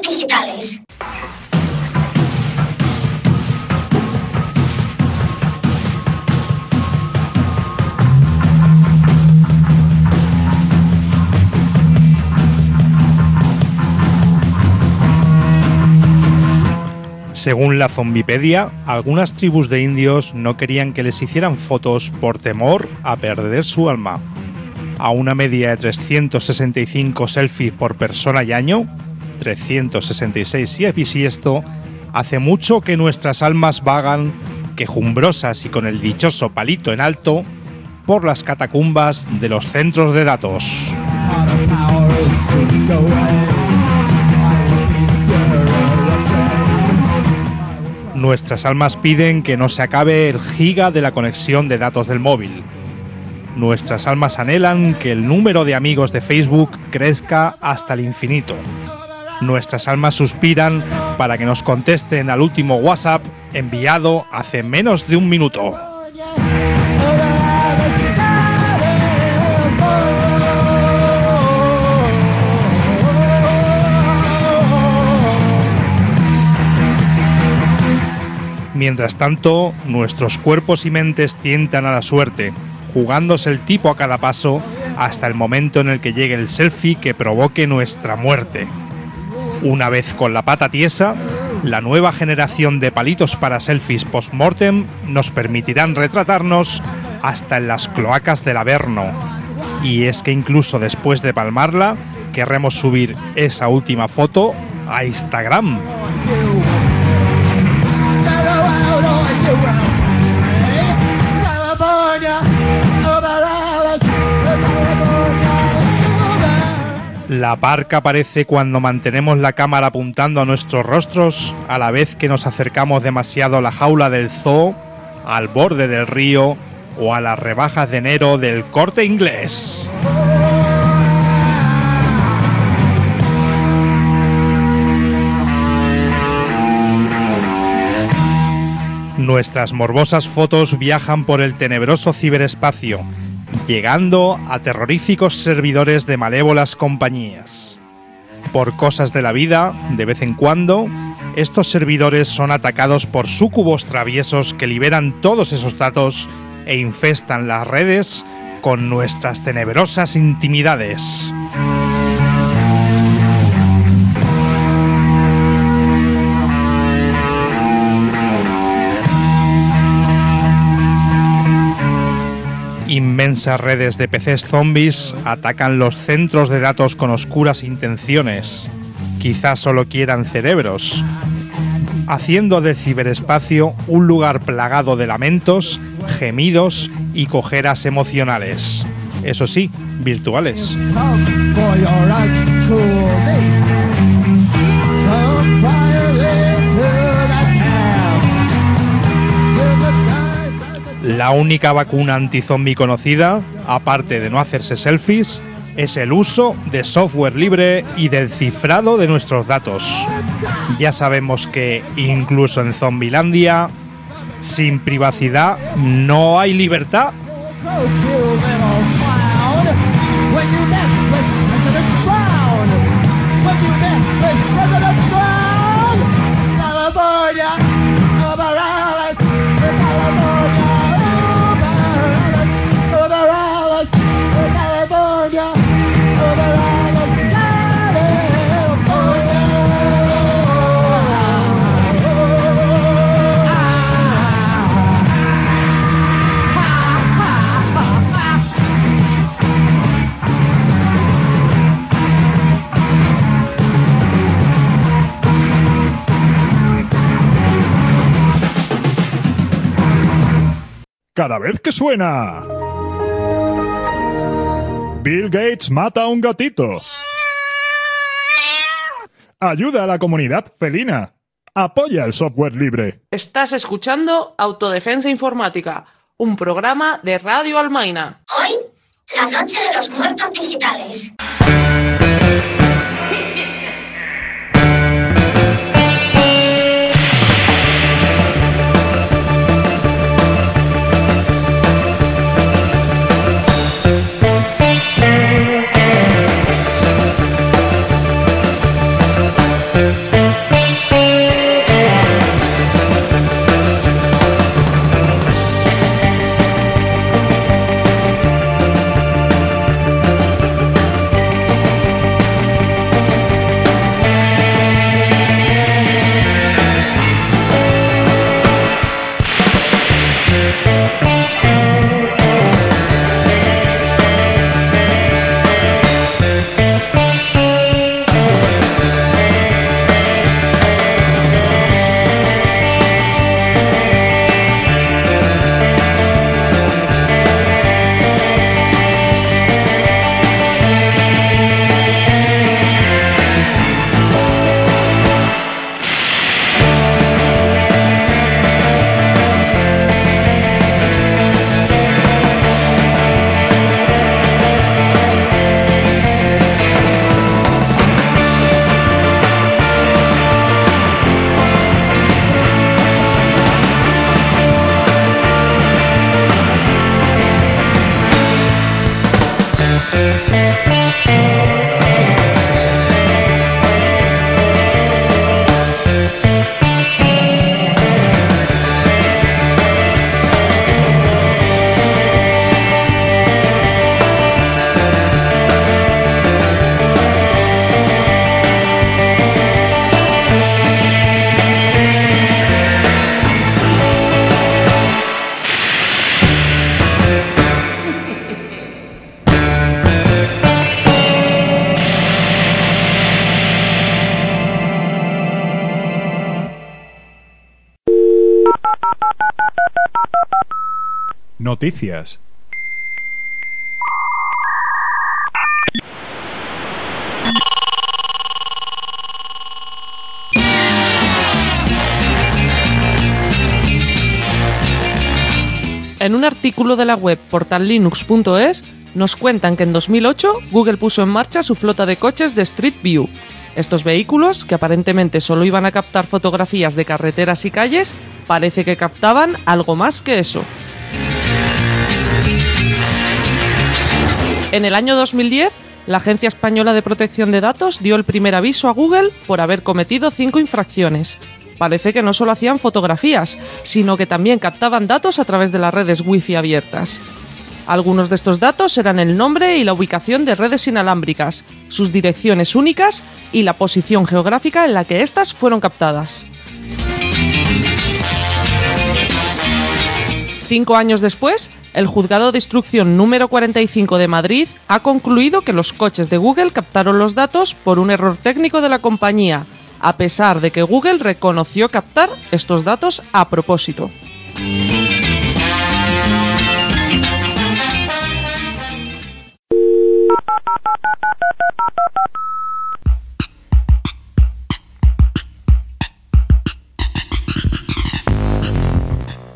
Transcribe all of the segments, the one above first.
Digitales. Según la Zombipedia, algunas tribus de indios no querían que les hicieran fotos por temor a perder su alma. A una media de 365 selfies por persona y año, 366 si es bisiesto, hace mucho que nuestras almas vagan, quejumbrosas y con el dichoso palito en alto, por las catacumbas de los centros de datos. Nuestras almas piden que no se acabe el giga de la conexión de datos del móvil. Nuestras almas anhelan que el número de amigos de Facebook crezca hasta el infinito. Nuestras almas suspiran para que nos contesten al último WhatsApp enviado hace menos de un minuto. Mientras tanto, nuestros cuerpos y mentes tientan a la suerte, jugándose el tipo a cada paso hasta el momento en el que llegue el selfie que provoque nuestra muerte. Una vez con la pata tiesa, la nueva generación de palitos para selfies post-mortem nos permitirán retratarnos hasta en las cloacas del Averno. Y es que incluso después de palmarla, querremos subir esa última foto a Instagram. La parca aparece cuando mantenemos la cámara apuntando a nuestros rostros a la vez que nos acercamos demasiado a la jaula del zoo, al borde del río o a las rebajas de enero del corte inglés. Nuestras morbosas fotos viajan por el tenebroso ciberespacio, llegando a terroríficos servidores de malévolas compañías. Por cosas de la vida, de vez en cuando, estos servidores son atacados por súcubos traviesos que liberan todos esos datos e infestan las redes con nuestras tenebrosas intimidades. Inmensas redes de PCs zombies atacan los centros de datos con oscuras intenciones. Quizás solo quieran cerebros, haciendo del ciberespacio un lugar plagado de lamentos, gemidos y cojeras emocionales. Eso sí, virtuales. La única vacuna antizombie conocida, aparte de no hacerse selfies, es el uso de software libre y del cifrado de nuestros datos. Ya sabemos que incluso en Zombilandia, sin privacidad no hay libertad. Cada vez que suena. Bill Gates mata a un gatito. Ayuda a la comunidad felina. Apoya el software libre. Estás escuchando Autodefensa Informática, un programa de Radio Almaina. Hoy, la noche de los muertos digitales. Noticias. En un artículo de la web portallinux.es nos cuentan que en 2008 Google puso en marcha su flota de coches de Street View. Estos vehículos, que aparentemente solo iban a captar fotografías de carreteras y calles, parece que captaban algo más que eso. En el año 2010, la Agencia Española de Protección de Datos dio el primer aviso a Google por haber cometido cinco infracciones. Parece que no solo hacían fotografías, sino que también captaban datos a través de las redes Wi-Fi abiertas. Algunos de estos datos eran el nombre y la ubicación de redes inalámbricas, sus direcciones únicas y la posición geográfica en la que éstas fueron captadas. Cinco años después, el juzgado de instrucción número 45 de Madrid ha concluido que los coches de Google captaron los datos por un error técnico de la compañía, a pesar de que Google reconoció captar estos datos a propósito.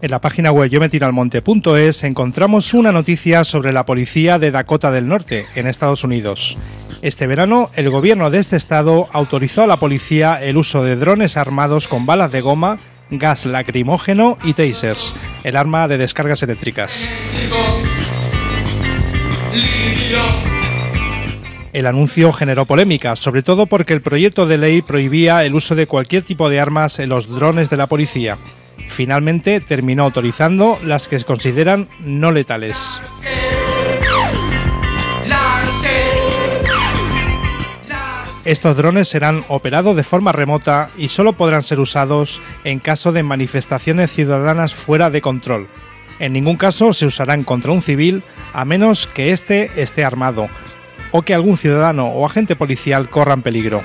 En la página web yometiralmonte.es encontramos una noticia sobre la policía de Dakota del Norte, en Estados Unidos. Este verano, el gobierno de este estado autorizó a la policía el uso de drones armados con balas de goma, gas lacrimógeno y tasers, el arma de descargas eléctricas. El anuncio generó polémica, sobre todo porque el proyecto de ley prohibía el uso de cualquier tipo de armas en los drones de la policía finalmente terminó autorizando las que se consideran no letales. Estos drones serán operados de forma remota y solo podrán ser usados en caso de manifestaciones ciudadanas fuera de control. En ningún caso se usarán contra un civil a menos que éste esté armado o que algún ciudadano o agente policial corran peligro.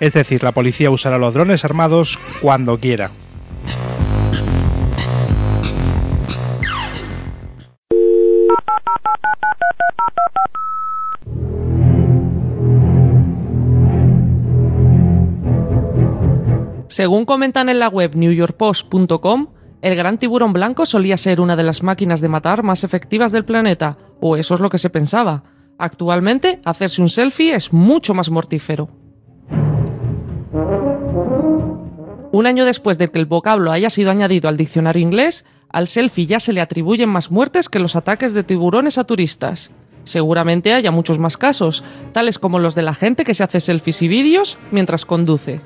Es decir, la policía usará los drones armados cuando quiera. Según comentan en la web newyorkpost.com, el gran tiburón blanco solía ser una de las máquinas de matar más efectivas del planeta, o eso es lo que se pensaba. Actualmente, hacerse un selfie es mucho más mortífero. Un año después de que el vocablo haya sido añadido al diccionario inglés, al selfie ya se le atribuyen más muertes que los ataques de tiburones a turistas. Seguramente haya muchos más casos, tales como los de la gente que se hace selfies y vídeos mientras conduce.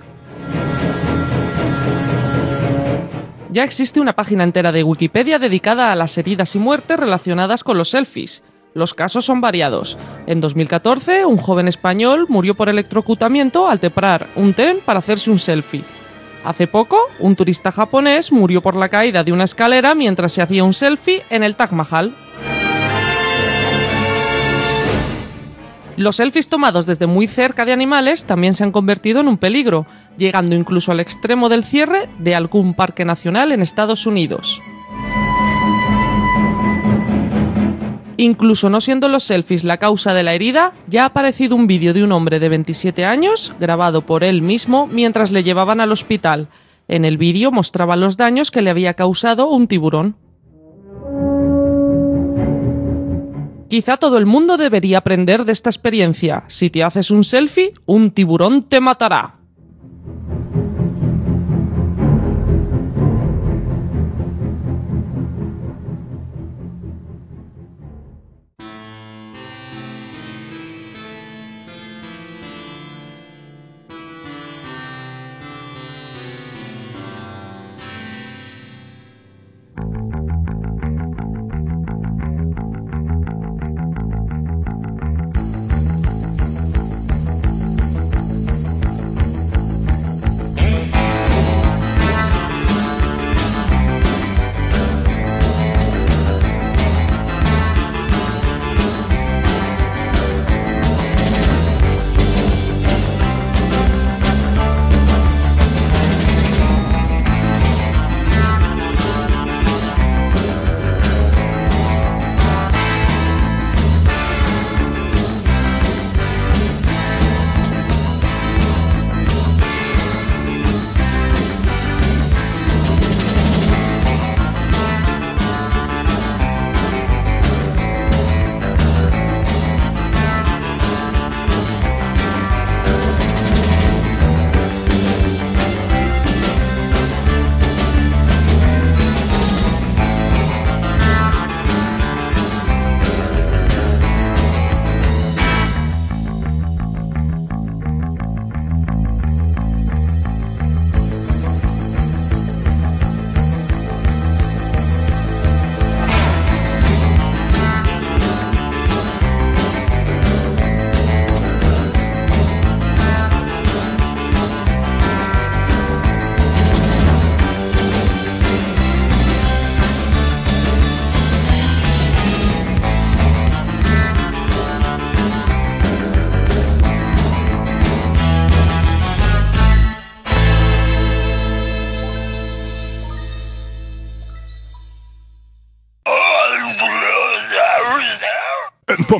Ya existe una página entera de Wikipedia dedicada a las heridas y muertes relacionadas con los selfies. Los casos son variados. En 2014, un joven español murió por electrocutamiento al teprar un tren para hacerse un selfie. Hace poco, un turista japonés murió por la caída de una escalera mientras se hacía un selfie en el Taj Mahal. Los selfies tomados desde muy cerca de animales también se han convertido en un peligro, llegando incluso al extremo del cierre de algún parque nacional en Estados Unidos. Incluso no siendo los selfies la causa de la herida, ya ha aparecido un vídeo de un hombre de 27 años, grabado por él mismo mientras le llevaban al hospital. En el vídeo mostraba los daños que le había causado un tiburón. Quizá todo el mundo debería aprender de esta experiencia. Si te haces un selfie, un tiburón te matará.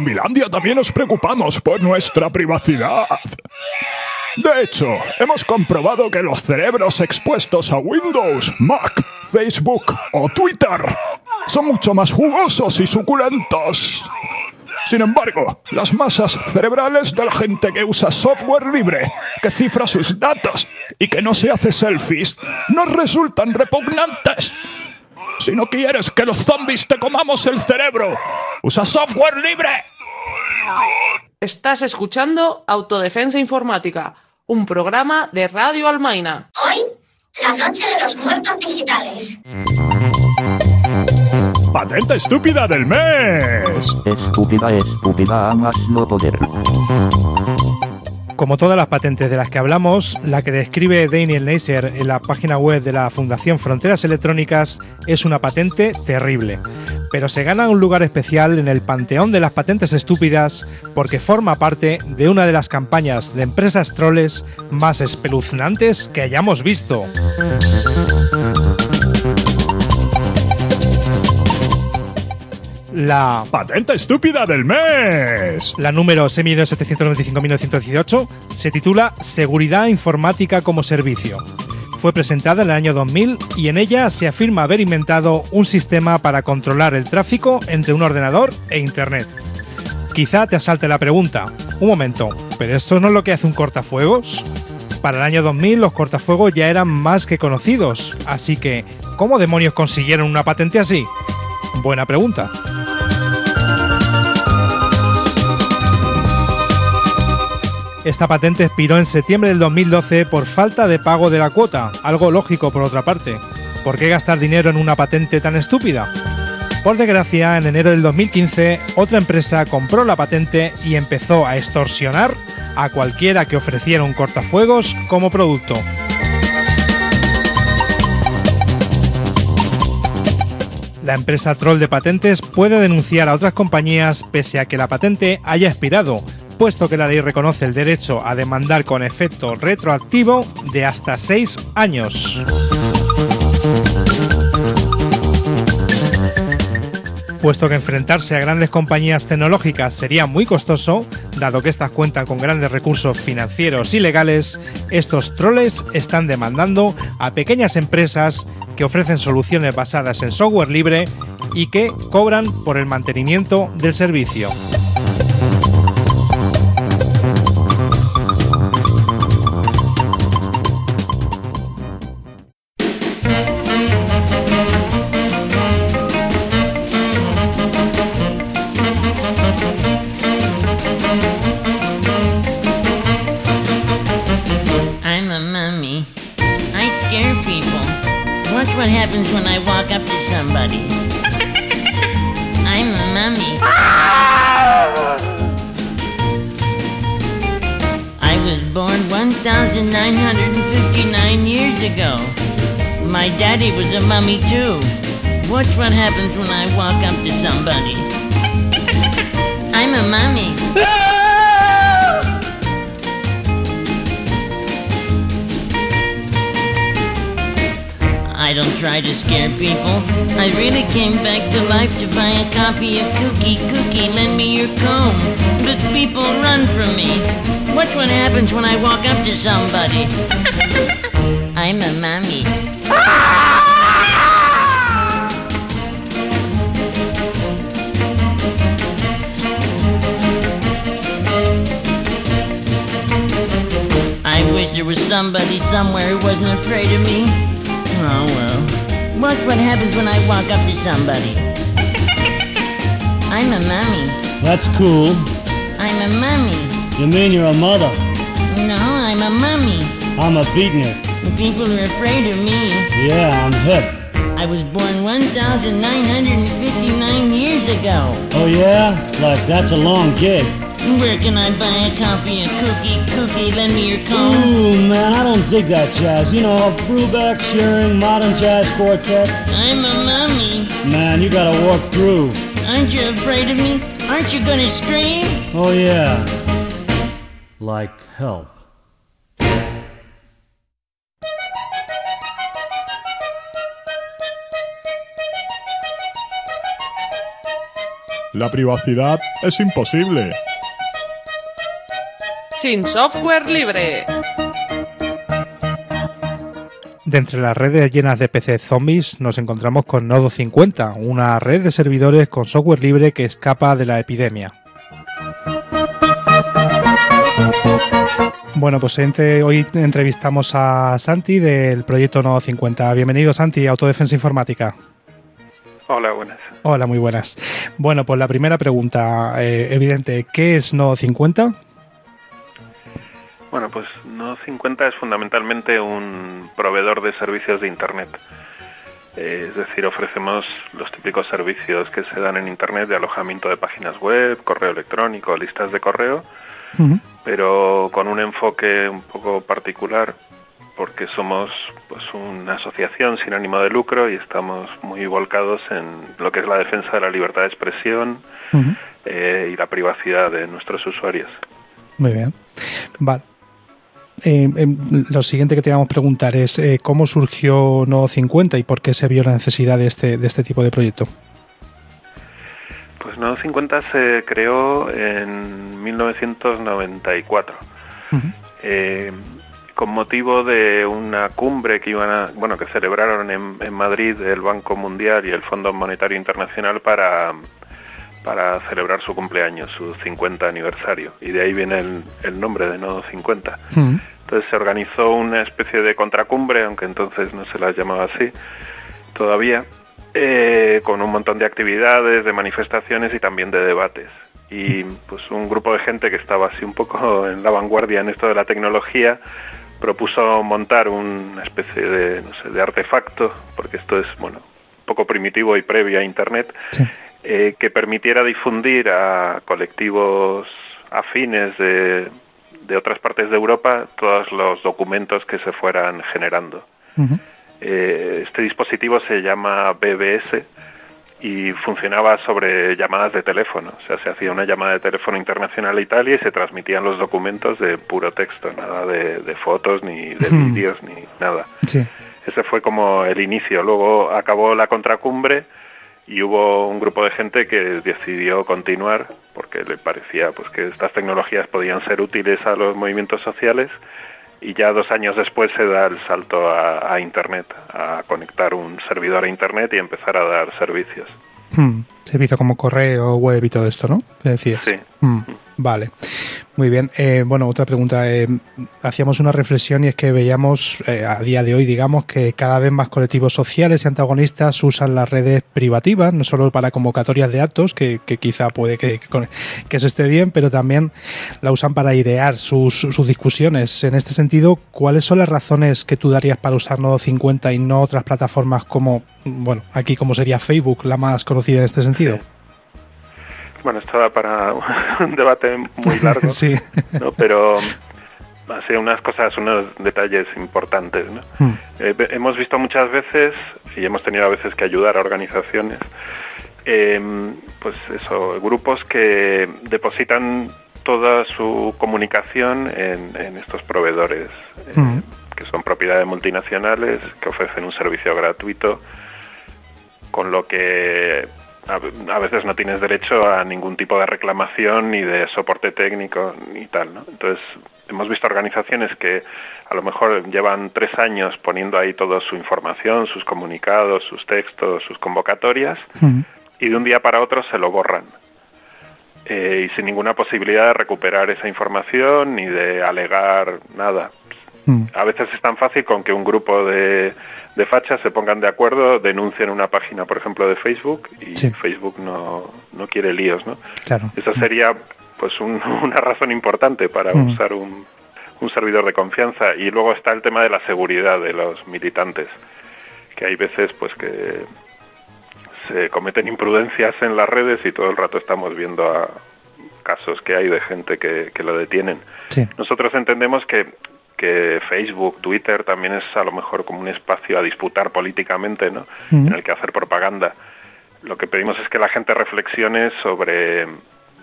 En Zombilandia también nos preocupamos por nuestra privacidad. De hecho, hemos comprobado que los cerebros expuestos a Windows, Mac, Facebook o Twitter son mucho más jugosos y suculentos. Sin embargo, las masas cerebrales de la gente que usa software libre, que cifra sus datos y que no se hace selfies, nos resultan repugnantes. Si no quieres que los zombies te comamos el cerebro, usa software libre. Estás escuchando Autodefensa Informática, un programa de Radio Almaina. Hoy, la noche de los muertos digitales. Patente estúpida del mes. Estúpida, estúpida, a más no poder. Como todas las patentes de las que hablamos, la que describe Daniel Neisser en la página web de la Fundación Fronteras Electrónicas es una patente terrible. Pero se gana un lugar especial en el panteón de las patentes estúpidas porque forma parte de una de las campañas de empresas troles más espeluznantes que hayamos visto. La Patente estúpida del mes. La número 6.795.918 se titula Seguridad Informática como Servicio. Fue presentada en el año 2000 y en ella se afirma haber inventado un sistema para controlar el tráfico entre un ordenador e Internet. Quizá te asalte la pregunta, un momento, ¿pero esto no es lo que hace un cortafuegos? Para el año 2000 los cortafuegos ya eran más que conocidos, así que, ¿cómo demonios consiguieron una patente así? Buena pregunta. Esta patente expiró en septiembre del 2012 por falta de pago de la cuota, algo lógico por otra parte. ¿Por qué gastar dinero en una patente tan estúpida? Por desgracia, en enero del 2015, otra empresa compró la patente y empezó a extorsionar a cualquiera que ofreciera un cortafuegos como producto. La empresa troll de patentes puede denunciar a otras compañías pese a que la patente haya expirado, puesto que la ley reconoce el derecho a demandar con efecto retroactivo de hasta 6 años. Puesto que enfrentarse a grandes compañías tecnológicas sería muy costoso, dado que estas cuentan con grandes recursos financieros y legales, estos troles están demandando a pequeñas empresas que ofrecen soluciones basadas en software libre y que cobran por el mantenimiento del servicio. Somebody. I'm a mummy. I wish there was somebody somewhere who wasn't afraid of me. Oh well. Watch what happens when I walk up to somebody. I'm a mummy. That's cool. I'm a mummy. You mean you're a mother? I'm a beatnik. People are afraid of me. Yeah, I'm hip. I was born 1,959 years ago. Oh yeah? Like that's a long gig. Where can I buy a copy of Cookie Cookie? Lend me your comb. Ooh, man, I don't dig that jazz. You know, Brubeck, Shearing, Modern Jazz Quartet. I'm a mummy. Man, you gotta walk through. Aren't you afraid of me? Aren't you gonna scream? Oh yeah. Like help. La privacidad es imposible. Sin software libre. De entre las redes llenas de PC zombies nos encontramos con Nodo 50, una red de servidores con software libre que escapa de la epidemia. Bueno, pues ente- hoy entrevistamos a Santi del proyecto Nodo 50. Bienvenido Santi, Autodefensa Informática. Hola, buenas. Hola, muy buenas. Bueno, pues la primera pregunta, eh, evidente, ¿qué es Nodo 50? Bueno, pues No50 es fundamentalmente un proveedor de servicios de Internet. Eh, es decir, ofrecemos los típicos servicios que se dan en Internet de alojamiento de páginas web, correo electrónico, listas de correo, pero con un enfoque un poco particular porque somos pues una asociación sin ánimo de lucro y estamos muy volcados en lo que es la defensa de la libertad de expresión eh, y la privacidad de nuestros usuarios. Muy bien. Vale. Eh, em, lo siguiente que te vamos a preguntar es eh, cómo surgió Nodo 50 y por qué se vio la necesidad de este, de este tipo de proyecto. Pues Nodo 50 se creó en 1994 eh, con motivo de una cumbre que iban a, bueno que celebraron en, en Madrid el Banco Mundial y el Fondo Monetario Internacional para para celebrar su cumpleaños, su 50 aniversario. Y de ahí viene el, nombre de Nodo 50. Mm. Entonces se organizó una especie de contracumbre, aunque entonces no se las llamaba así todavía, eh, con un montón de actividades, de manifestaciones y también de debates. Y pues un grupo de gente que estaba así un poco en la vanguardia en esto de la tecnología propuso montar una especie de, no sé, de artefacto, porque esto es, bueno, poco primitivo y previo a Internet, eh, que permitiera difundir a colectivos afines de, de, otras partes de Europa todos los documentos que se fueran generando. Eh, este dispositivo se llama BBS y funcionaba sobre llamadas de teléfono. O sea, se hacía una llamada de teléfono internacional a Italia y se transmitían los documentos de puro texto, nada de, fotos, ni de vídeos, ni nada. Ese fue como el inicio. Luego acabó la contracumbre y hubo un grupo de gente que decidió continuar porque le parecía pues que estas tecnologías podían ser útiles a los movimientos sociales y ya dos años después se da el salto a, internet a conectar un servidor a internet y empezar a dar servicios. Hmm. servicio como correo web y todo esto no decías sí. Hmm. Vale muy bien. Eh, bueno, otra pregunta. Eh, hacíamos una reflexión y es que veíamos eh, a día de hoy, digamos, que cada vez más colectivos sociales y antagonistas usan las redes privativas, no solo para convocatorias de actos, que, quizá puede que, que, se esté bien, pero también la usan para airear sus, sus, discusiones. En este sentido, ¿cuáles son las razones que tú darías para usar Nodo 50 y no otras plataformas como, bueno, aquí como sería Facebook, la más conocida en este sentido? Bueno, esto da para un debate muy largo, sí. ¿no? pero así unas cosas, unos detalles importantes. ¿no? Hmm. Eh, hemos visto muchas veces, y hemos tenido a veces que ayudar a organizaciones, eh, pues eso, grupos que depositan toda su comunicación en, estos proveedores, eh, hmm. que son propiedades multinacionales, que ofrecen un servicio gratuito, con lo que a, veces no tienes derecho a ningún tipo de reclamación ni de soporte técnico ni tal, ¿no? Entonces, hemos visto organizaciones que a lo mejor llevan tres años poniendo ahí toda su información, sus comunicados, sus textos, sus convocatorias, y de un día para otro se lo borran. Eh, y sin ninguna posibilidad de recuperar esa información ni de alegar nada. A veces es tan fácil con que un grupo de, de fachas se pongan de acuerdo, denuncien una página, por ejemplo, de Facebook y Facebook no, no quiere líos, ¿no? Claro. Eso sería pues una razón importante para usar un, un servidor de confianza. Y luego está el tema de la seguridad de los militantes, que hay veces pues que se cometen imprudencias en las redes y todo el rato estamos viendo a casos que hay de gente que, que lo detienen. Nosotros entendemos que que Facebook, Twitter también es a lo mejor como un espacio a disputar políticamente, ¿no? En el que hacer propaganda. Lo que pedimos es que la gente reflexione sobre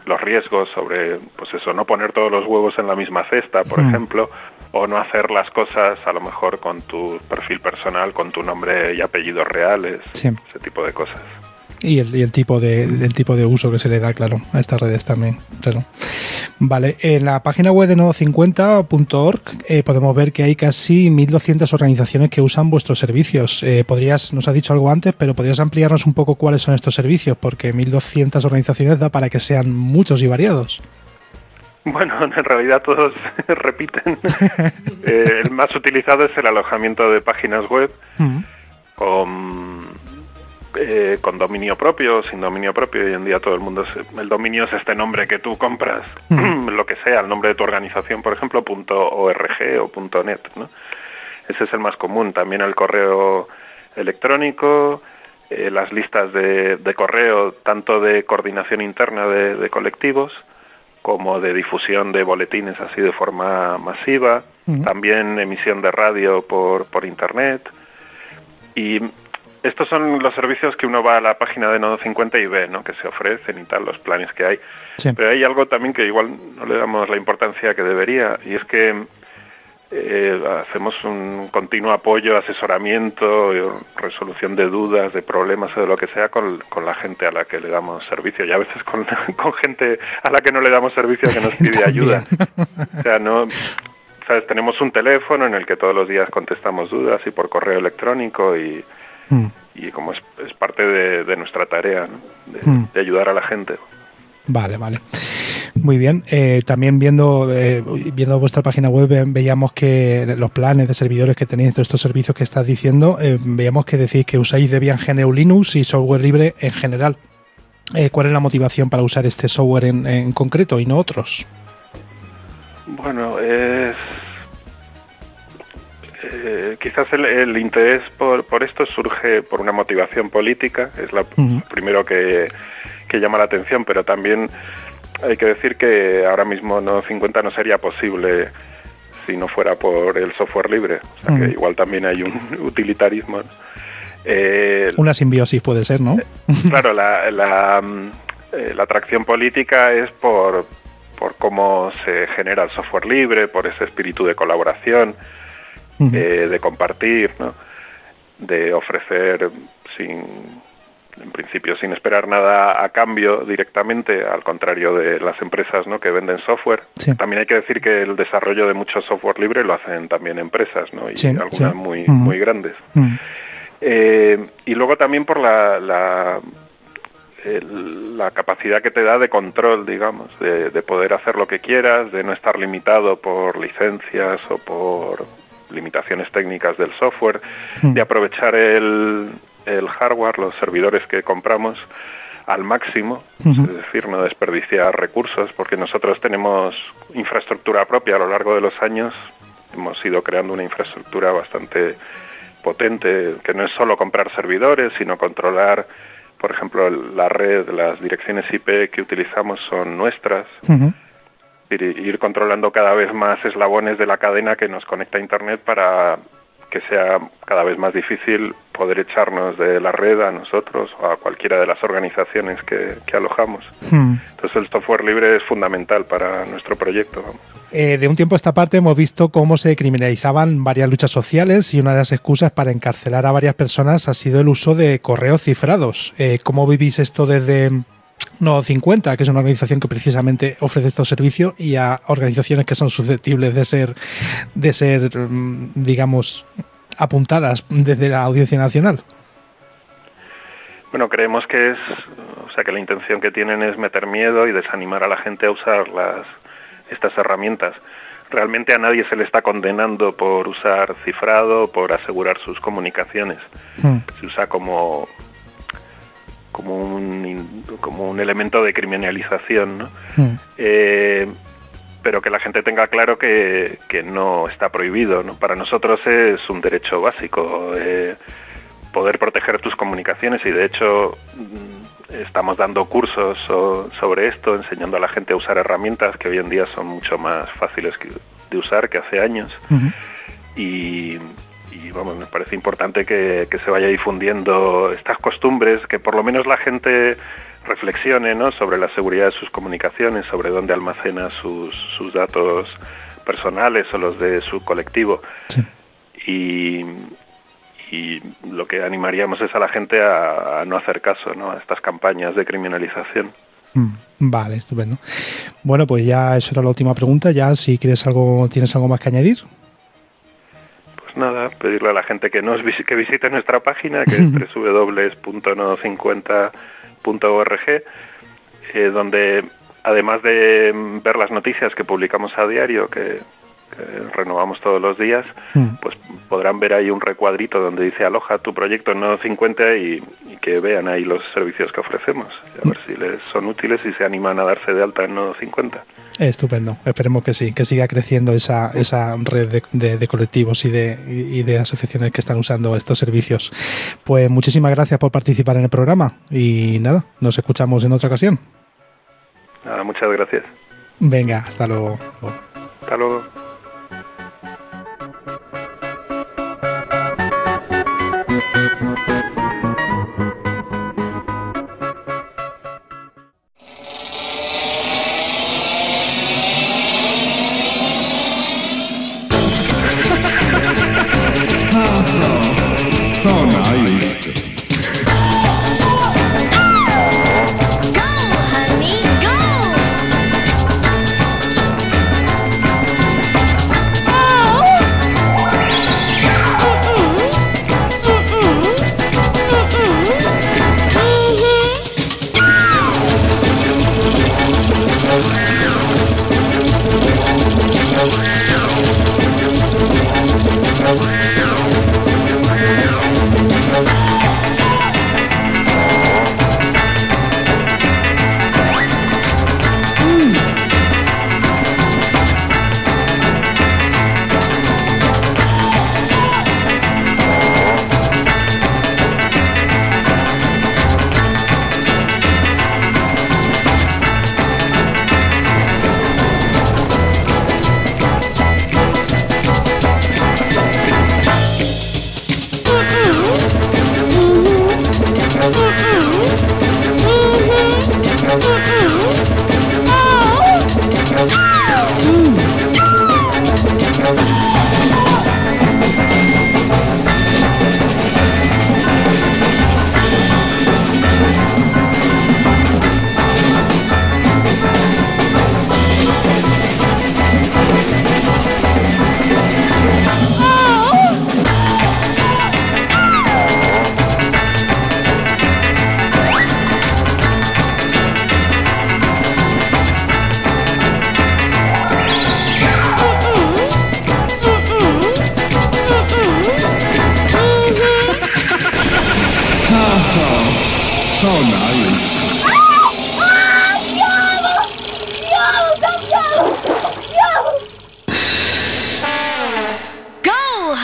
los riesgos, sobre, pues eso, no poner todos los huevos en la misma cesta, por ejemplo, o no hacer las cosas a lo mejor con tu perfil personal, con tu nombre y apellidos reales, ese tipo de cosas. Y el, y el tipo de, el tipo de uso que se le da, claro, a estas redes también, claro. Vale, en la página web de nodo50.org eh, podemos ver que hay casi 1.200 organizaciones que usan vuestros servicios. Eh, podrías, nos ha dicho algo antes, pero podrías ampliarnos un poco cuáles son estos servicios, porque 1.200 organizaciones da para que sean muchos y variados. Bueno, en realidad todos repiten. Eh, el más utilizado es el alojamiento de páginas web con eh, con dominio propio, sin dominio propio. Hoy en día todo el mundo, el dominio es este nombre que tú compras, lo que sea, el nombre de tu organización, por ejemplo, .org o .net, ¿no? Ese es el más común. También el correo electrónico, eh, las listas de, de, correo, tanto de coordinación interna de, de, colectivos como de difusión de boletines así de forma masiva, también emisión de radio por, por Internet. Y estos son los servicios que uno va a la página de Nodo 50 y ve, ¿no? Que se ofrecen y tal, los planes que hay. Sí. Pero hay algo también que igual no le damos la importancia que debería, y es que eh, hacemos un continuo apoyo, asesoramiento, resolución de dudas, de problemas o de lo que sea con, con, la gente a la que le damos servicio y a veces con, con gente a la que no le damos servicio que nos pide ayuda. O sea, no, sabes, tenemos un teléfono en el que todos los días contestamos dudas y por correo electrónico y, mm. y como es, es parte de, de, nuestra tarea, ¿no? de, mm. de ayudar a la gente. Vale, vale. Muy bien. Eh, también viendo, eh, viendo vuestra página web veíamos que los planes de servidores que tenéis, todos estos servicios que estás diciendo, eh, veíamos que decís que usáis Debian GNU Linux y software libre en general. ¿Cuál es la motivación para usar este software en, en concreto y no otros? Bueno, es... Eh, quizás el, el interés por, por, esto surge por una motivación política, es uh -huh. lo primero que, que llama la atención, pero también hay que decir que ahora mismo no 50 no sería posible si no fuera por el software libre, o sea uh -huh. que igual también hay un utilitarismo. Eh, Una simbiosis puede ser, ¿no? claro, la, la, eh, la atracción política es por, por cómo se genera el software libre, por ese espíritu de colaboración, uh -huh. eh, de compartir, ¿no? de ofrecer sin en principio sin esperar nada a cambio directamente, al contrario de las empresas ¿no? que venden software. Sí. También hay que decir que el desarrollo de mucho software libre lo hacen también empresas, ¿no? y sí, algunas sí. muy, uh -huh. muy grandes. Uh -huh. eh, y luego también por la, la, el, la, capacidad que te da de control, digamos, de, de poder hacer lo que quieras, de no estar limitado por licencias o por limitaciones técnicas del software, Mm. de aprovechar el, el hardware, los servidores que compramos al máximo, uh -huh. es decir, no desperdiciar recursos, porque nosotros tenemos infraestructura propia a lo largo de los años, hemos ido creando una infraestructura bastante potente, que no es solo comprar servidores, sino controlar, por ejemplo, la red, las direcciones IP que utilizamos son nuestras. Uh -huh. Ir, controlando cada vez más eslabones de la cadena que nos conecta a Internet para que sea cada vez más difícil poder echarnos de la red a nosotros o a cualquiera de las organizaciones que, que alojamos. Hmm. Entonces el software libre es fundamental para nuestro proyecto. Vamos. Eh, de un tiempo a esta parte hemos visto cómo se criminalizaban varias luchas sociales y una de las excusas para encarcelar a varias personas ha sido el uso de correos cifrados. Eh, ¿Cómo vivís esto desde no 50, que es una organización que precisamente ofrece estos servicios, y a organizaciones que son susceptibles de ser, de ser, mm, digamos, apuntadas desde la Audiencia Nacional. Bueno, creemos que es, o sea, que la intención que tienen es meter miedo y desanimar a la gente a usar las estas herramientas. Realmente a nadie se le está condenando por usar cifrado, por asegurar sus comunicaciones. Hmm. Se usa como como un, como un elemento de criminalización, ¿no? Mm. Eh, pero que la gente tenga claro que, que no está prohibido. ¿no? Para nosotros es un derecho básico eh, poder proteger tus comunicaciones y de hecho estamos dando cursos so, sobre esto, enseñando a la gente a usar herramientas que hoy en día son mucho más fáciles que, de usar que hace años. -huh. Y y vamos, me parece importante que, que, se vaya difundiendo estas costumbres, que por lo menos la gente reflexione ¿no? sobre la seguridad de sus comunicaciones, sobre dónde almacena sus, sus datos personales o los de su colectivo. Sí. Y, y, lo que animaríamos es a la gente a, a no hacer caso ¿no? a estas campañas de criminalización. Mm, vale, estupendo. Bueno, pues ya eso era la última pregunta. Ya si quieres algo, tienes algo más que añadir nada, pedirle a la gente que nos que visite nuestra página, que es www.no50.org, eh, donde además de ver las noticias que publicamos a diario, que, que renovamos todos los días, mm. pues podrán ver ahí un recuadrito donde dice aloja tu proyecto en Nodo 50 y, y, que vean ahí los servicios que ofrecemos, a ver si les son útiles y se animan a darse de alta en Nodo 50. Estupendo. Esperemos que sí, que siga creciendo esa, esa red de, de- de colectivos y de, y de asociaciones que están usando estos servicios. Pues muchísimas gracias por participar en el programa y nada, nos escuchamos en otra ocasión. Nada, muchas gracias. Venga, hasta luego. Hasta luego.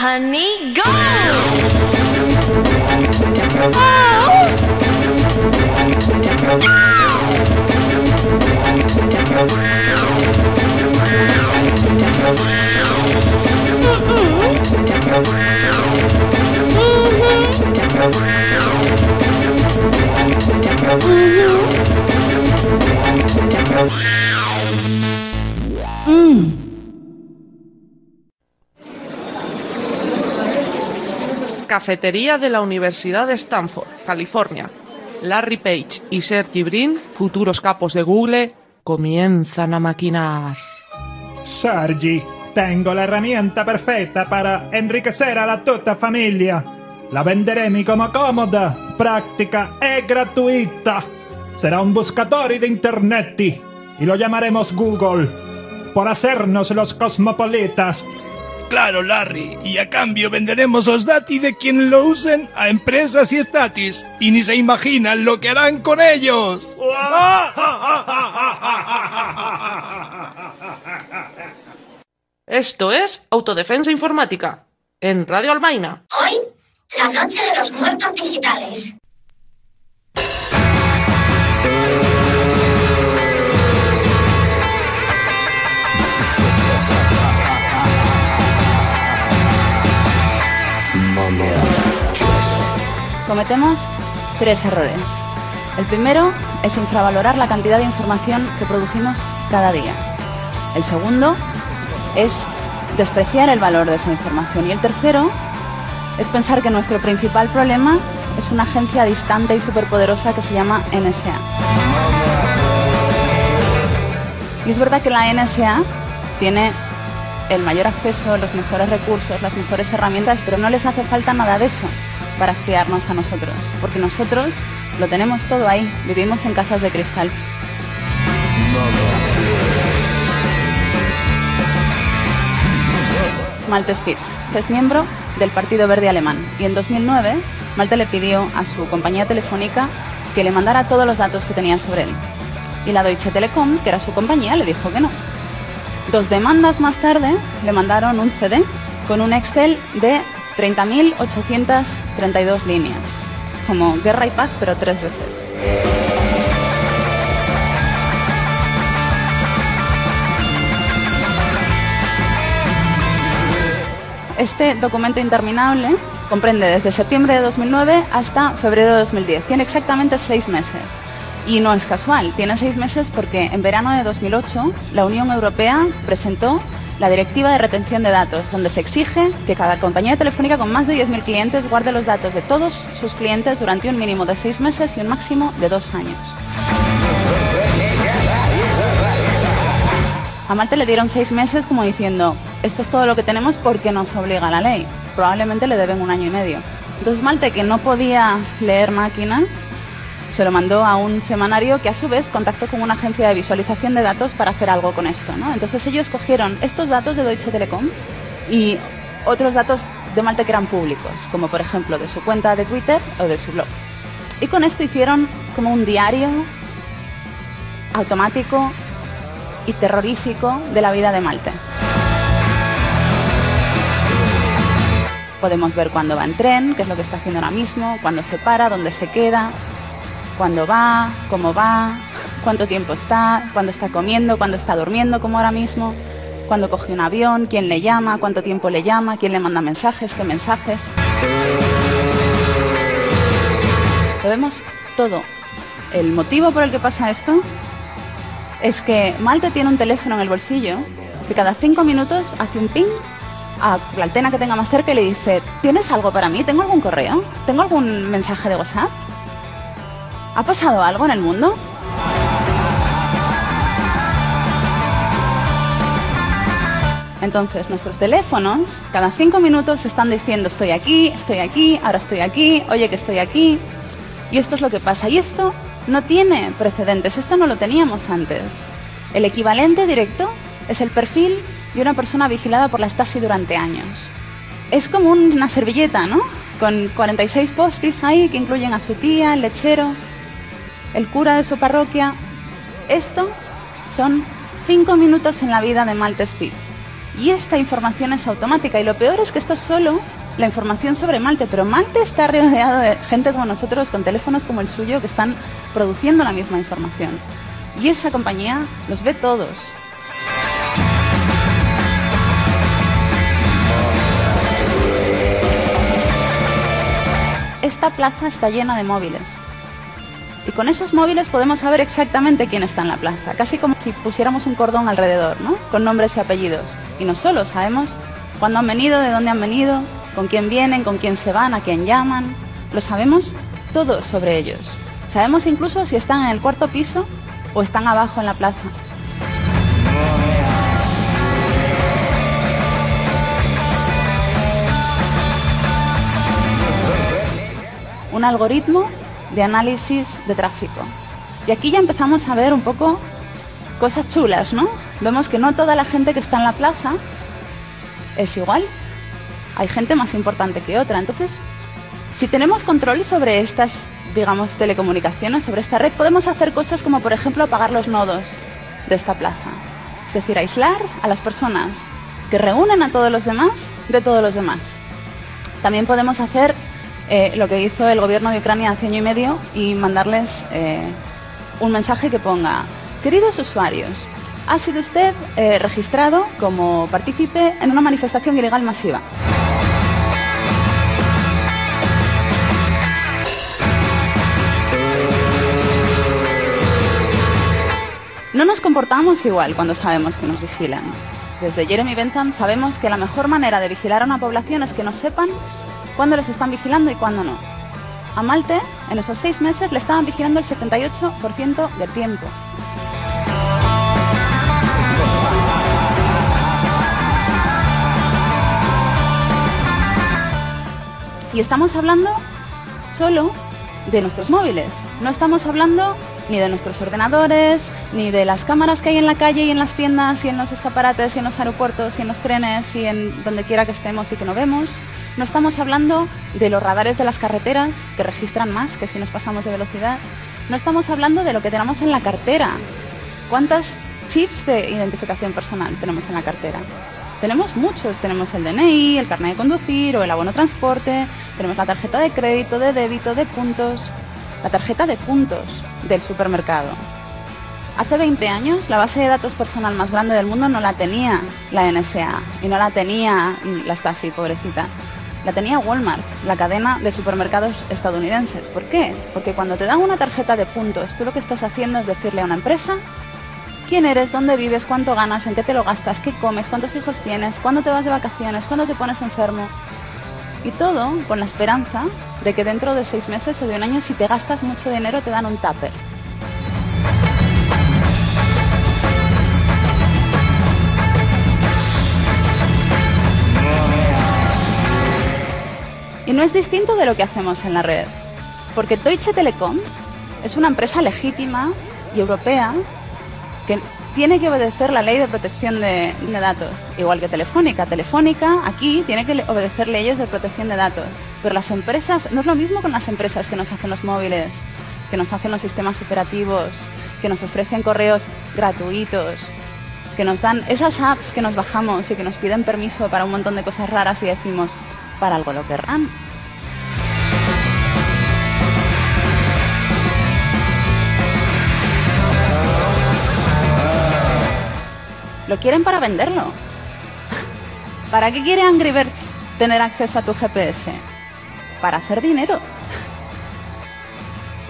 Honey, go! Mm. Cafetería de la Universidad de Stanford, California. Larry Page y Sergey Brin, futuros capos de Google, comienzan a maquinar. Sergi, tengo la herramienta perfetta para enriquecer a la tutta familia. La venderemo como cómoda, práctica e gratuita. Será un buscador de internet y lo llamaremos Google por hacernos los cosmopolitas. Claro, Larry, y a cambio venderemos los dati de quien lo usen a empresas y estatis, y ni se imaginan lo que harán con ellos. Esto es Autodefensa Informática, en Radio Almaina. Hoy, la noche de los muertos digitales. Cometemos tres errores. El primero es infravalorar la cantidad de información que producimos cada día. El segundo es despreciar el valor de esa información. Y el tercero es pensar que nuestro principal problema es una agencia distante y superpoderosa que se llama NSA. Y es verdad que la NSA tiene el mayor acceso, los mejores recursos, las mejores herramientas, pero no les hace falta nada de eso para espiarnos a nosotros, porque nosotros lo tenemos todo ahí, vivimos en casas de cristal. Malte Spitz es miembro del Partido Verde Alemán y en 2009 Malte le pidió a su compañía telefónica que le mandara todos los datos que tenía sobre él. y la Deutsche Telekom, que era su compañía, le dijo que no. Dos demandas más tarde le mandaron un CD con un Excel de 30.832 líneas, como guerra y paz, pero tres veces. Este documento interminable comprende desde septiembre de 2009 hasta febrero de 2010. Tiene exactamente seis meses. Y no es casual, tiene seis meses porque en verano de 2008 la Unión Europea presentó la Directiva de Retención de Datos, donde se exige que cada compañía telefónica con más de 10.000 clientes guarde los datos de todos sus clientes durante un mínimo de seis meses y un máximo de dos años. A Malte le dieron seis meses como diciendo, esto es todo lo que tenemos porque nos obliga la ley. Probablemente le deben un año y medio. Entonces Malte, que no podía leer máquina, se lo mandó a un semanario que a su vez contactó con una agencia de visualización de datos para hacer algo con esto. ¿no? Entonces ellos cogieron estos datos de Deutsche Telekom y otros datos de Malte que eran públicos, como por ejemplo de su cuenta de Twitter o de su blog. Y con esto hicieron como un diario automático y terrorífico de la vida de Malte. Podemos ver cuándo va en tren, qué es lo que está haciendo ahora mismo, cuándo se para, dónde se queda, cuándo va, cómo va, cuánto tiempo está, cuándo está comiendo, cuándo está durmiendo, como ahora mismo, cuándo coge un avión, quién le llama, cuánto tiempo le llama, quién le manda mensajes, qué mensajes. Lo vemos todo. El motivo por el que pasa esto es que Malte tiene un teléfono en el bolsillo que cada cinco minutos hace un ping a la antena que tenga más cerca y le dice, ¿tienes algo para mí? ¿Tengo algún correo? ¿Tengo algún mensaje de WhatsApp? ¿Ha pasado algo en el mundo? Entonces, nuestros teléfonos cada cinco minutos están diciendo estoy aquí, estoy aquí, ahora estoy aquí, oye que estoy aquí. Y esto es lo que pasa. Y esto no tiene precedentes, esto no lo teníamos antes. El equivalente directo es el perfil de una persona vigilada por la Stasi durante años. Es como una servilleta, ¿no? Con 46 postis ahí que incluyen a su tía, el lechero, el cura de su parroquia. Esto son cinco minutos en la vida de Malte Spitz. Y esta información es automática. Y lo peor es que esto es solo la información sobre Malte, pero Malte está rodeado de gente como nosotros con teléfonos como el suyo que están produciendo la misma información. Y esa compañía los ve todos. Esta plaza está llena de móviles. Y con esos móviles podemos saber exactamente quién está en la plaza, casi como si pusiéramos un cordón alrededor, ¿no? Con nombres y apellidos. Y no solo, sabemos cuándo han venido, de dónde han venido, con quién vienen, con quién se van, a quién llaman. Lo sabemos todo sobre ellos. Sabemos incluso si están en el cuarto piso o están abajo en la plaza. Un algoritmo de análisis de tráfico. Y aquí ya empezamos a ver un poco cosas chulas, ¿no? Vemos que no toda la gente que está en la plaza es igual. Hay gente más importante que otra. Entonces, si tenemos control sobre estas, digamos, telecomunicaciones, sobre esta red, podemos hacer cosas como, por ejemplo, apagar los nodos de esta plaza. Es decir, aislar a las personas que reúnen a todos los demás de todos los demás. También podemos hacer eh, lo que hizo el gobierno de Ucrania hace año y medio y mandarles eh, un mensaje que ponga, queridos usuarios, ha sido usted eh, registrado como partícipe en una manifestación ilegal masiva. No nos comportamos igual cuando sabemos que nos vigilan. Desde Jeremy Bentham sabemos que la mejor manera de vigilar a una población es que nos sepan cuándo les están vigilando y cuándo no. A Malte, en esos seis meses, le estaban vigilando el 78% del tiempo. Y estamos hablando solo de nuestros móviles. No estamos hablando ni de nuestros ordenadores, ni de las cámaras que hay en la calle y en las tiendas y en los escaparates y en los aeropuertos y en los trenes y en donde quiera que estemos y que no vemos. No estamos hablando de los radares de las carreteras, que registran más que si nos pasamos de velocidad. No estamos hablando de lo que tenemos en la cartera. ¿Cuántas chips de identificación personal tenemos en la cartera? Tenemos muchos, tenemos el DNI, el carnet de conducir o el abono transporte, tenemos la tarjeta de crédito, de débito, de puntos, la tarjeta de puntos del supermercado. Hace 20 años la base de datos personal más grande del mundo no la tenía la NSA y no la tenía la Stasi, pobrecita. La tenía Walmart, la cadena de supermercados estadounidenses. ¿Por qué? Porque cuando te dan una tarjeta de puntos, tú lo que estás haciendo es decirle a una empresa quién eres, dónde vives, cuánto ganas, en qué te lo gastas, qué comes, cuántos hijos tienes, cuándo te vas de vacaciones, cuándo te pones enfermo. Y todo con la esperanza de que dentro de seis meses o de un año, si te gastas mucho dinero, te dan un tupper. Y no es distinto de lo que hacemos en la red, porque Deutsche Telekom es una empresa legítima y europea que tiene que obedecer la ley de protección de, de, datos, igual que Telefónica. Telefónica aquí tiene que obedecer leyes de protección de datos, pero las empresas, no es lo mismo con las empresas que nos hacen los móviles, que nos hacen los sistemas operativos, que nos ofrecen correos gratuitos, que nos dan esas apps que nos bajamos y que nos piden permiso para un montón de cosas raras y decimos, para algo lo querrán. Lo quieren para venderlo. ¿Para qué quiere Angry Birds tener acceso a tu GPS? Para hacer dinero.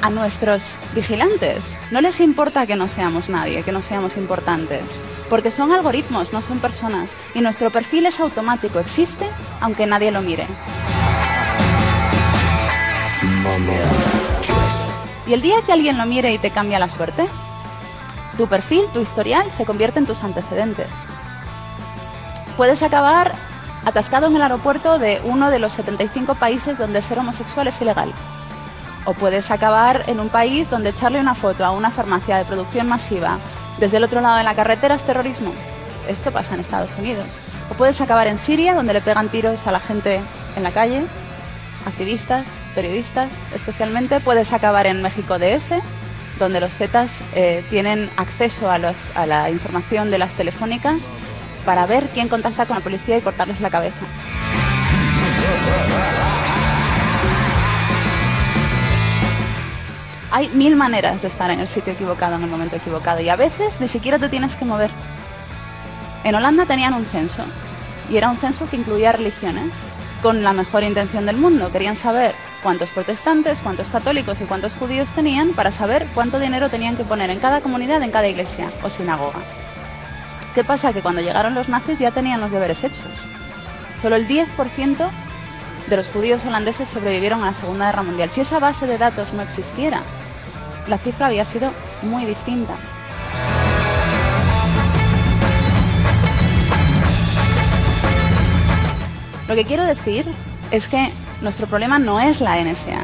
A nuestros vigilantes no les importa que no seamos nadie, que no seamos importantes, porque son algoritmos, no son personas, y nuestro perfil es automático, existe aunque nadie lo mire. Y el día que alguien lo mire y te cambia la suerte, tu perfil, tu historial, se convierte en tus antecedentes. Puedes acabar atascado en el aeropuerto de uno de los 75 países donde ser homosexual es ilegal. O puedes acabar en un país donde echarle una foto a una farmacia de producción masiva desde el otro lado de la carretera es terrorismo. Esto pasa en Estados Unidos. O puedes acabar en Siria, donde le pegan tiros a la gente en la calle, activistas, periodistas especialmente. Puedes acabar en México DF, donde los Zetas eh, tienen acceso a, a la información de las telefónicas para ver quién contacta con la policía y cortarles la cabeza. Hay mil maneras de estar en el sitio equivocado en el momento equivocado y a veces ni siquiera te tienes que mover. En Holanda tenían un censo y era un censo que incluía religiones con la mejor intención del mundo. Querían saber cuántos protestantes, cuántos católicos y cuántos judíos tenían para saber cuánto dinero tenían que poner en cada comunidad, en cada iglesia o sinagoga. ¿Qué pasa? Que cuando llegaron los nazis ya tenían los deberes hechos. Solo el 10% de los judíos holandeses sobrevivieron a la Segunda Guerra Mundial. Si esa base de datos no existiera, la cifra había sido muy distinta. Lo que quiero decir es que nuestro problema no es la NSA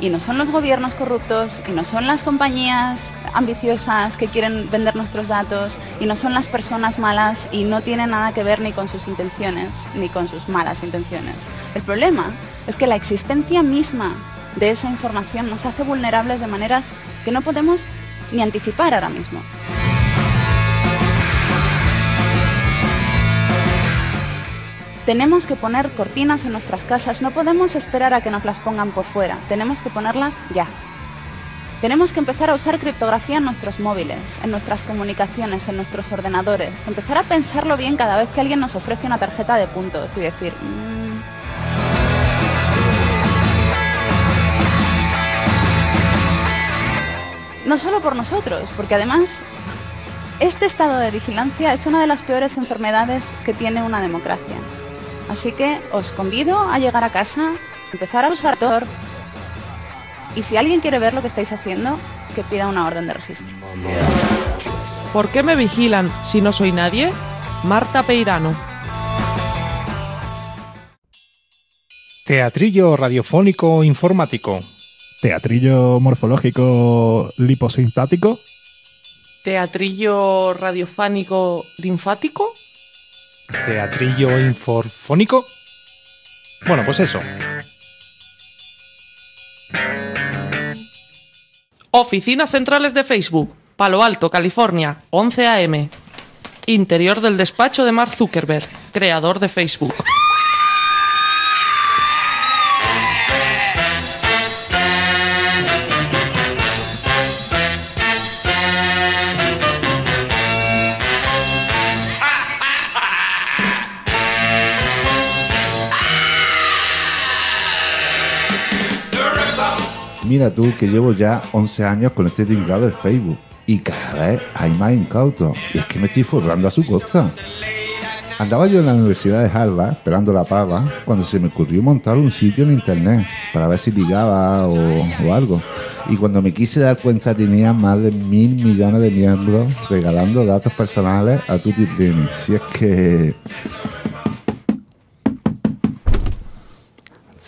y no son los gobiernos corruptos y no son las compañías ambiciosas que quieren vender nuestros datos y no son las personas malas y no tiene nada que ver ni con sus intenciones ni con sus malas intenciones. El problema es que la existencia misma de esa información nos hace vulnerables de maneras que no podemos ni anticipar ahora mismo. Tenemos que poner cortinas en nuestras casas, no podemos esperar a que nos las pongan por fuera, tenemos que ponerlas ya. Tenemos que empezar a usar criptografía en nuestros móviles, en nuestras comunicaciones, en nuestros ordenadores, empezar a pensarlo bien cada vez que alguien nos ofrece una tarjeta de puntos y decir, mmm, no solo por nosotros, porque además este estado de vigilancia es una de las peores enfermedades que tiene una democracia. Así que os convido a llegar a casa, empezar a usar Tor y si alguien quiere ver lo que estáis haciendo, que pida una orden de registro. ¿Por qué me vigilan si no soy nadie? Marta Peirano. Teatrillo radiofónico informático teatrillo morfológico liposintático. Teatrillo radiofánico linfático. Teatrillo inforfónico. Bueno, pues eso. Oficinas centrales de Facebook, Palo Alto, California, 11 AM. Interior del despacho de Mark Zuckerberg, creador de Facebook. Mira tú que llevo ya 11 años con este tinglado del Facebook y cada vez hay más incautos y es que me estoy forrando a su costa. Andaba yo en la Universidad de Harvard esperando la paga cuando se me ocurrió montar un sitio en internet para ver si ligaba o, algo. Y cuando me quise dar cuenta tenía más de mil millones de miembros regalando datos personales a tutti. Si es que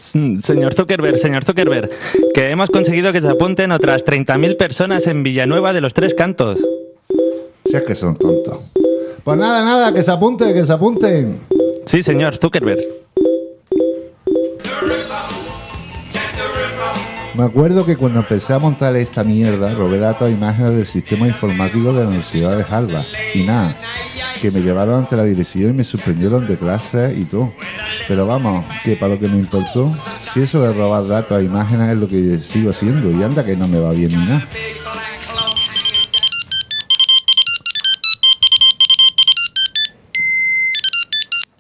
Señor Zuckerberg, señor Zuckerberg, que hemos conseguido que se apunten otras 30.000 personas en Villanueva de los Tres Cantos. Si es que son tontos. Pues nada, nada, que se apunten, que se apunten. Sí, señor Zuckerberg. Me acuerdo que cuando empecé a montar esta mierda, robé datos e imágenes del sistema informático de la Universidad de Harvard. Y nada, que me llevaron ante la dirección y me suspendieron de clases y todo. Pero vamos, que para lo que me importó, si eso de robar datos e imágenes es lo que sigo haciendo, y anda que no me va bien ni nada.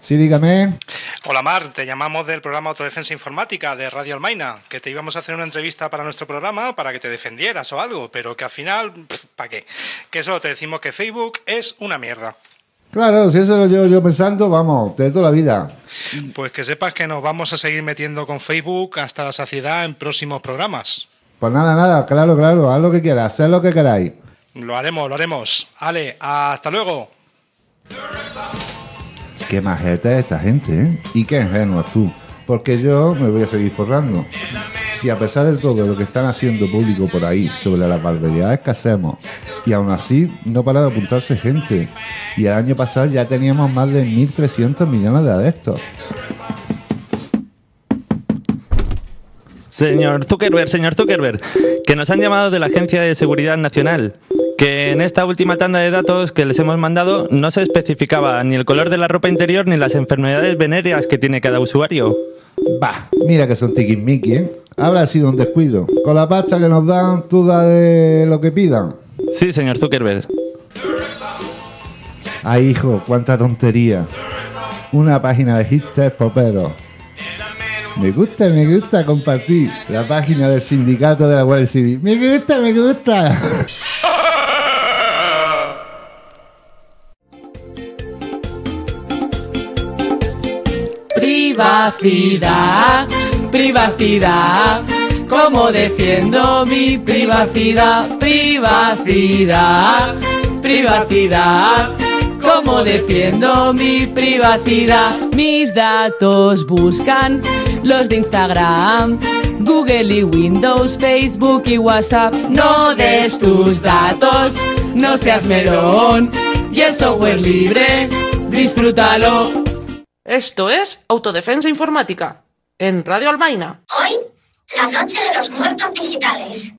Sí, dígame. Hola Mar, te llamamos del programa Autodefensa Informática de Radio Almaina, que te íbamos a hacer una entrevista para nuestro programa para que te defendieras o algo, pero que al final, ¿para qué? Que solo te decimos que Facebook es una mierda. Claro, si eso lo llevo yo pensando, vamos, de toda la vida. Pues que sepas que nos vamos a seguir metiendo con Facebook hasta la saciedad en próximos programas. Pues nada, nada, claro, claro, haz lo que quieras, haz lo que queráis. Lo haremos, lo haremos. Ale, hasta luego. Qué majeta es esta gente, ¿eh? Y qué ingenuos tú. Porque yo me voy a seguir forrando. Si a pesar de todo lo que están haciendo público por ahí sobre las barbaridades que hacemos, y aún así no para de apuntarse gente. Y el año pasado ya teníamos más de 1.300 millones de adeptos. Señor Zuckerberg, señor Zuckerberg, que nos han llamado de la Agencia de Seguridad Nacional, que en esta última tanda de datos que les hemos mandado no se especificaba ni el color de la ropa interior ni las enfermedades venéreas que tiene cada usuario. Bah, mira que son tiquismiqui, ¿eh? Habrá sido un descuido. Con la pasta que nos dan, tú da de lo que pidan. Sí, señor Zuckerberg. Ay, hijo, cuánta tontería. Una página de hipsters poperos. Me gusta, me gusta compartir la página del sindicato de la Guardia Civil. Me gusta, me gusta. Privacidad, privacidad. ¿Cómo defiendo mi privacidad? Privacidad, privacidad. ¿Cómo defiendo mi privacidad? Mis datos buscan los de Instagram, Google y Windows, Facebook y WhatsApp. No des tus datos, no seas melón. Y el software libre, disfrútalo. Esto es Autodefensa Informática, en Radio Almaina. Hoy, la noche de los muertos digitales.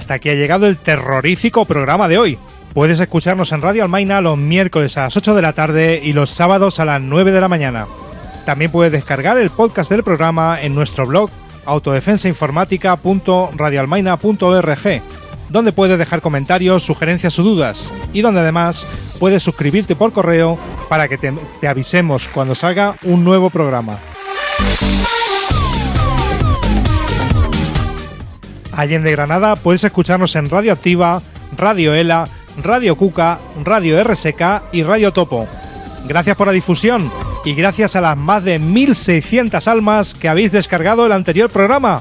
Hasta aquí ha llegado el terrorífico programa de hoy. Puedes escucharnos en Radio Almaina los miércoles a las 8 de la tarde y los sábados a las 9 de la mañana. También puedes descargar el podcast del programa en nuestro blog autodefensainformática.radioalmaina.org, donde puedes dejar comentarios, sugerencias o dudas, y donde además puedes suscribirte por correo para que te, te avisemos cuando salga un nuevo programa. Allende Granada puedes escucharnos en Radio Activa, Radio ELA, Radio Cuca, Radio RSK y Radio Topo. Gracias por la difusión y gracias a las más de 1.600 almas que habéis descargado el anterior programa.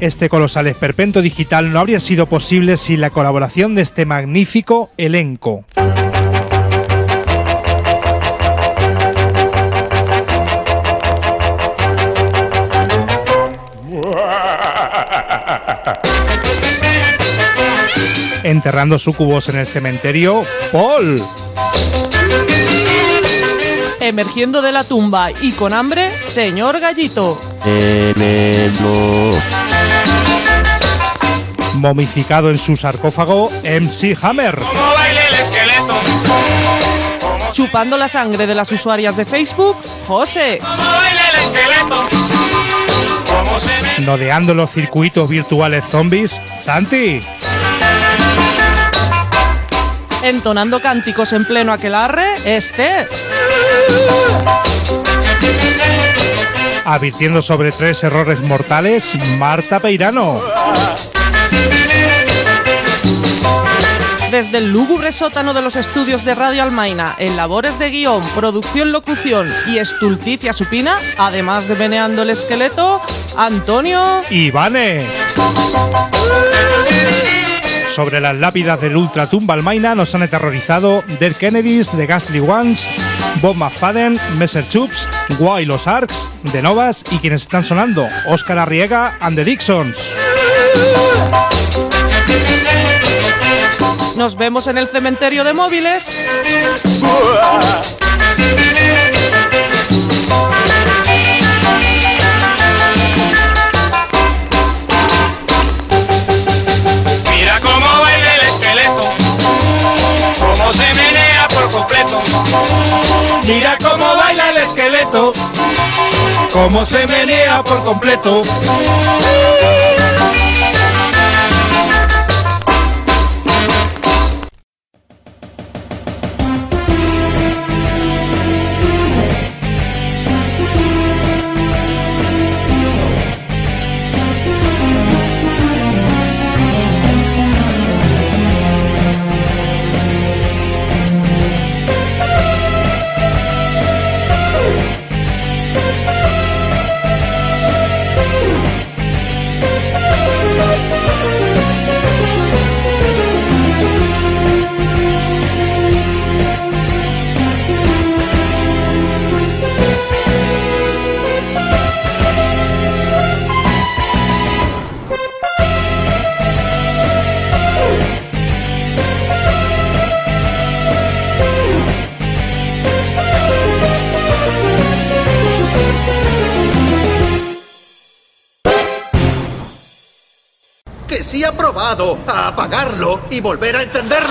Este colosal esperpento digital no habría sido posible sin la colaboración de este magnífico elenco. Enterrando sucubos en el cementerio, Paul. Emergiendo de la tumba y con hambre, señor Gallito. Momificado en su sarcófago, MC Hammer. Chupando la sangre de las usuarias de Facebook, José. Nodeando los circuitos virtuales zombies, Santi. Entonando cánticos en pleno aquelarre, Esther. Advirtiendo sobre tres errores mortales, Marta Peirano. Desde el lúgubre sótano de los estudios de Radio Almaina, en labores de guion, producción, locución y estulticia supina, además de meneando el esqueleto, Antonio Ivane. Sobre las lápidas del ultratumba almaina nos han aterrorizado Dead Kennedys, The Ghastly Ones, Bob McFadden, Messer Chups, Guay los Arcs, The Novas y quienes están sonando, Oscar Arriega and the Dixons. Nos vemos en el cementerio de móviles. Completo. Mira cómo baila el esqueleto, cómo se menea por completo. Y volver a encenderlo.